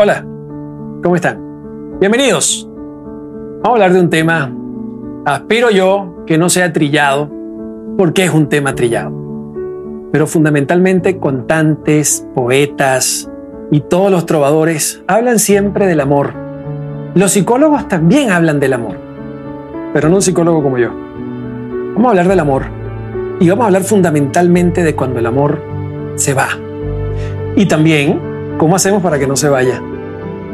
Hola, ¿cómo están? Bienvenidos. Vamos a hablar de un tema, aspiro yo que no sea trillado, porque es un tema trillado. Pero fundamentalmente contantes, poetas y todos los trovadores hablan siempre del amor. Los psicólogos también hablan del amor, pero no un psicólogo como yo. Vamos a hablar del amor y vamos a hablar fundamentalmente de cuando el amor se va. Y también cómo hacemos para que no se vaya.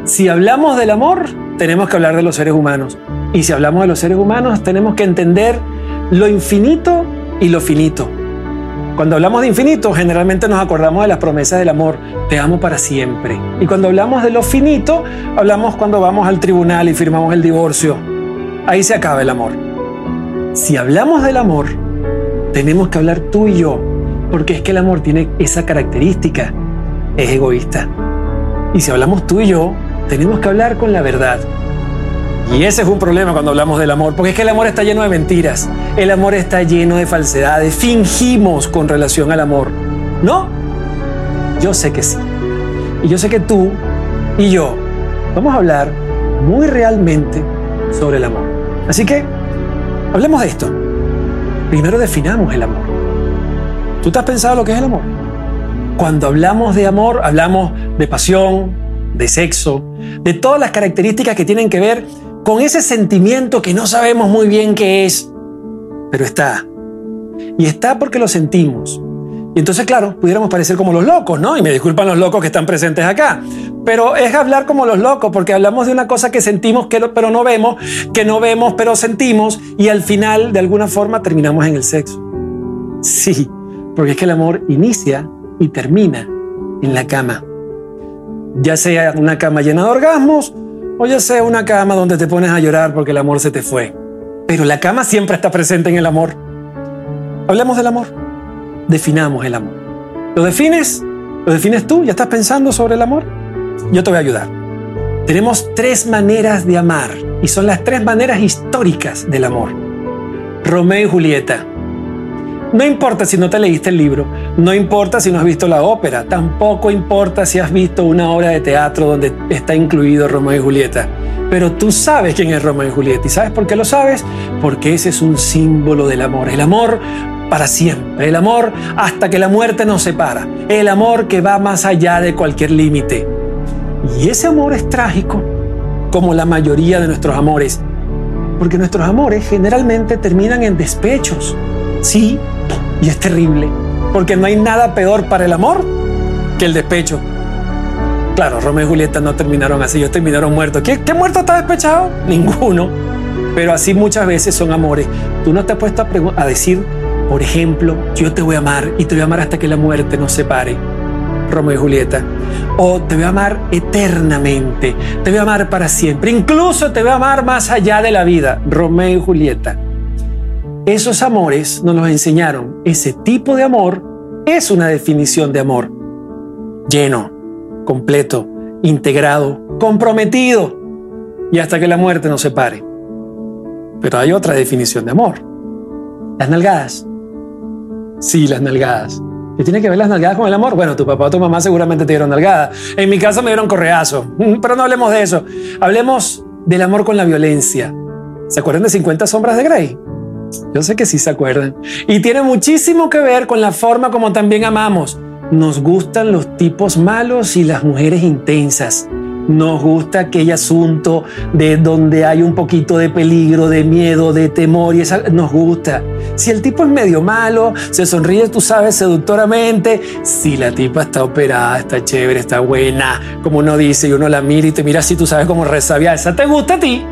Si hablamos del amor, tenemos que hablar de los seres humanos. Y si hablamos de los seres humanos, tenemos que entender lo infinito y lo finito. Cuando hablamos de infinito, generalmente nos acordamos de las promesas del amor, te amo para siempre. Y cuando hablamos de lo finito, hablamos cuando vamos al tribunal y firmamos el divorcio. Ahí se acaba el amor. Si hablamos del amor, tenemos que hablar tú y yo, porque es que el amor tiene esa característica, es egoísta. Y si hablamos tú y yo, tenemos que hablar con la verdad. Y ese es un problema cuando hablamos del amor, porque es que el amor está lleno de mentiras, el amor está lleno de falsedades, fingimos con relación al amor. ¿No? Yo sé que sí. Y yo sé que tú y yo vamos a hablar muy realmente sobre el amor. Así que, hablemos de esto. Primero definamos el amor. ¿Tú te has pensado lo que es el amor? Cuando hablamos de amor, hablamos de pasión, de sexo, de todas las características que tienen que ver con ese sentimiento que no sabemos muy bien qué es, pero está. Y está porque lo sentimos. Y entonces, claro, pudiéramos parecer como los locos, ¿no? Y me disculpan los locos que están presentes acá. Pero es hablar como los locos, porque hablamos de una cosa que sentimos, que pero no vemos, que no vemos, pero sentimos, y al final, de alguna forma, terminamos en el sexo. Sí, porque es que el amor inicia y termina en la cama ya sea una cama llena de orgasmos o ya sea una cama donde te pones a llorar porque el amor se te fue. Pero la cama siempre está presente en el amor. Hablemos del amor. Definamos el amor. ¿Lo defines? ¿Lo defines tú? ¿Ya estás pensando sobre el amor? Yo te voy a ayudar. Tenemos tres maneras de amar y son las tres maneras históricas del amor. Romeo y Julieta, no importa si no te leíste el libro, no importa si no has visto la ópera, tampoco importa si has visto una obra de teatro donde está incluido Romeo y Julieta. Pero tú sabes quién es Romeo y Julieta. ¿Y sabes por qué lo sabes? Porque ese es un símbolo del amor. El amor para siempre. El amor hasta que la muerte nos separa. El amor que va más allá de cualquier límite. Y ese amor es trágico, como la mayoría de nuestros amores. Porque nuestros amores generalmente terminan en despechos. Sí, y es terrible, porque no hay nada peor para el amor que el despecho. Claro, Romeo y Julieta no terminaron así, ellos terminaron muertos. ¿Qué, muerto está despechado? Ninguno. Pero así muchas veces son amores. Tú no te has puesto a, a decir, por ejemplo, yo te voy a amar y te voy a amar hasta que la muerte nos separe. Romeo y Julieta. O te voy a amar eternamente, te voy a amar para siempre, incluso te voy a amar más allá de la vida. Romeo y Julieta. Esos amores nos los enseñaron. Ese tipo de amor es una definición de amor. Lleno, completo, integrado, comprometido y hasta que la muerte nos separe. Pero hay otra definición de amor. Las nalgadas. Sí, las nalgadas. ¿Qué tiene que ver las nalgadas con el amor? Bueno, tu papá o tu mamá seguramente te dieron nalgada. En mi caso me dieron correazo. Pero no hablemos de eso. Hablemos del amor con la violencia. ¿Se acuerdan de 50 sombras de Grey? Yo sé que sí se acuerdan. Y tiene muchísimo que ver con la forma como también amamos. Nos gustan los tipos malos y las mujeres intensas. Nos gusta aquel asunto de donde hay un poquito de peligro, de miedo, de temor y esa nos gusta. Si el tipo es medio malo, se sonríe, tú sabes, seductoramente. Si la tipa está operada, está chévere, está buena, como uno dice y uno la mira y te mira así, tú sabes cómo resabia. Esa te gusta a ti.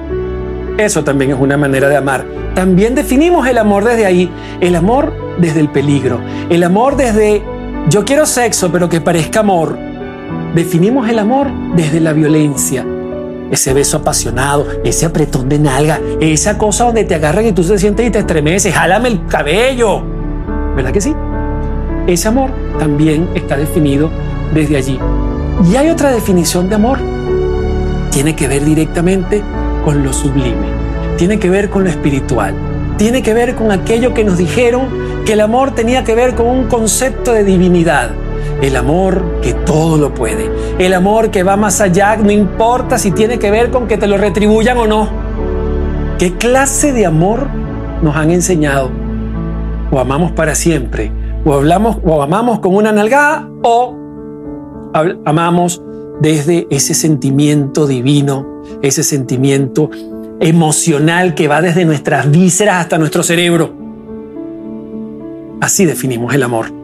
Eso también es una manera de amar. También definimos el amor desde ahí, el amor desde el peligro, el amor desde yo quiero sexo pero que parezca amor. Definimos el amor desde la violencia, ese beso apasionado, ese apretón de nalga, esa cosa donde te agarran y tú te sientes y te estremeces, jálame el cabello. ¿Verdad que sí? Ese amor también está definido desde allí. Y hay otra definición de amor. Tiene que ver directamente con lo sublime, tiene que ver con lo espiritual, tiene que ver con aquello que nos dijeron que el amor tenía que ver con un concepto de divinidad. El amor que todo lo puede. El amor que va más allá, no importa si tiene que ver con que te lo retribuyan o no. ¿Qué clase de amor nos han enseñado? O amamos para siempre, o hablamos o amamos con una nalgada, o amamos desde ese sentimiento divino, ese sentimiento emocional que va desde nuestras vísceras hasta nuestro cerebro. Así definimos el amor.